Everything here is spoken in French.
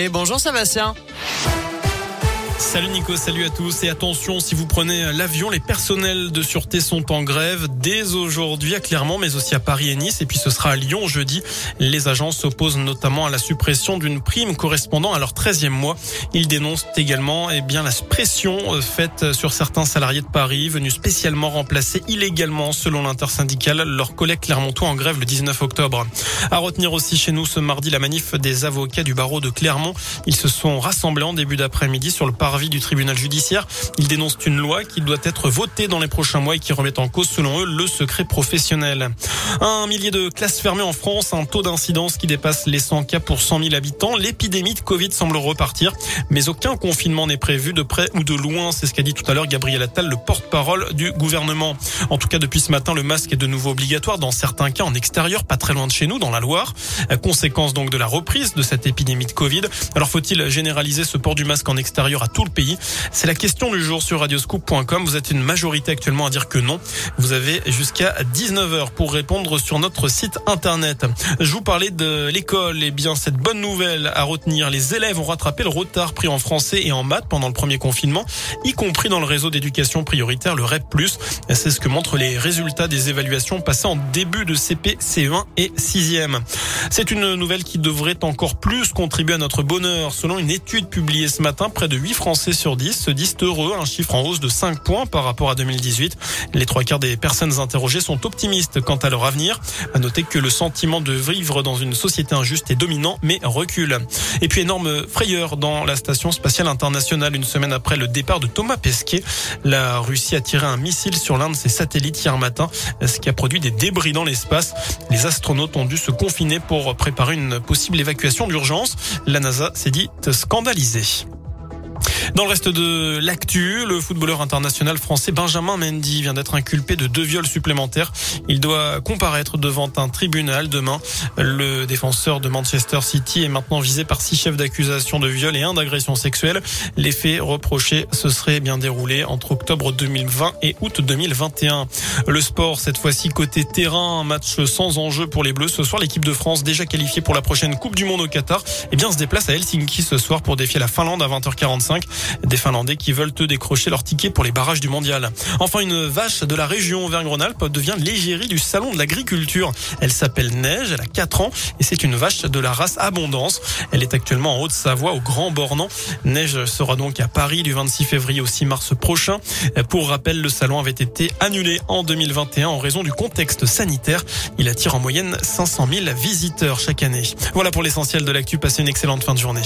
Et bonjour Sébastien. Salut Nico, salut à tous et attention si vous prenez l'avion, les personnels de sûreté sont en grève dès aujourd'hui à Clermont mais aussi à Paris et Nice et puis ce sera à Lyon jeudi. Les agents s'opposent notamment à la suppression d'une prime correspondant à leur 13e mois. Ils dénoncent également eh bien la pression euh, faite sur certains salariés de Paris venus spécialement remplacer illégalement selon l'intersyndicale leurs collègues clermontois en grève le 19 octobre. À retenir aussi chez nous ce mardi la manif des avocats du barreau de Clermont. Ils se sont rassemblés en début d'après-midi sur le parvis du tribunal judiciaire. Ils dénoncent une loi qui doit être votée dans les prochains mois et qui remet en cause, selon eux, le secret professionnel. Un millier de classes fermées en France, un taux d'incidence qui dépasse les 100 cas pour 100 000 habitants. L'épidémie de Covid semble repartir, mais aucun confinement n'est prévu de près ou de loin. C'est ce qu'a dit tout à l'heure Gabriel Attal, le porte-parole du gouvernement. En tout cas, depuis ce matin, le masque est de nouveau obligatoire dans certains cas en extérieur, pas très loin de chez nous, dans la Loire. Conséquence donc de la reprise de cette épidémie de Covid. Alors faut-il généraliser ce port du masque en extérieur à tout le pays C'est la question du jour sur radioscoop.com. Vous êtes une majorité actuellement à dire que non. Vous avez jusqu'à 19h pour répondre sur notre site internet. Je vous parlais de l'école. Eh bien, cette bonne nouvelle à retenir. Les élèves ont rattrapé le retard pris en français et en maths pendant le premier confinement, y compris dans le réseau d'éducation prioritaire, le REP+. C'est ce que montrent les résultats des évaluations passées en début de CP, CE1 et 6e. C'est une nouvelle qui devrait encore plus contribuer à notre bonheur. Selon une étude publiée ce matin, près de 8 Français sur 10 se disent heureux, un chiffre en hausse de 5 points par rapport à 2018. Les trois quarts des personnes interrogées sont optimistes quant à leur avenir. À noter que le sentiment de vivre dans une société injuste est dominant, mais recule. Et puis énorme frayeur dans la station spatiale internationale une semaine après le départ de Thomas Pesquet. La Russie a tiré un missile sur l'un de ses satellites hier matin, ce qui a produit des débris dans l'espace. Les astronautes ont dû se confiner pour préparer une possible évacuation d'urgence. La NASA s'est dit scandalisée. Dans le reste de l'actu, le footballeur international français Benjamin Mendy vient d'être inculpé de deux viols supplémentaires. Il doit comparaître devant un tribunal demain. Le défenseur de Manchester City est maintenant visé par six chefs d'accusation de viol et un d'agression sexuelle. Les faits reprochés se seraient bien déroulés entre octobre 2020 et août 2021. Le sport, cette fois-ci côté terrain, match sans enjeu pour les Bleus. Ce soir, l'équipe de France, déjà qualifiée pour la prochaine Coupe du Monde au Qatar, eh bien, se déplace à Helsinki ce soir pour défier la Finlande à 20h45. Des Finlandais qui veulent te décrocher leur ticket pour les barrages du mondial. Enfin, une vache de la région Auvergne-Rhône-Alpes devient l'égérie du salon de l'agriculture. Elle s'appelle Neige, elle a 4 ans et c'est une vache de la race Abondance. Elle est actuellement en Haute-Savoie au Grand Bornand. Neige sera donc à Paris du 26 février au 6 mars prochain. Pour rappel, le salon avait été annulé en 2021 en raison du contexte sanitaire. Il attire en moyenne 500 000 visiteurs chaque année. Voilà pour l'essentiel de l'actu. Passez une excellente fin de journée.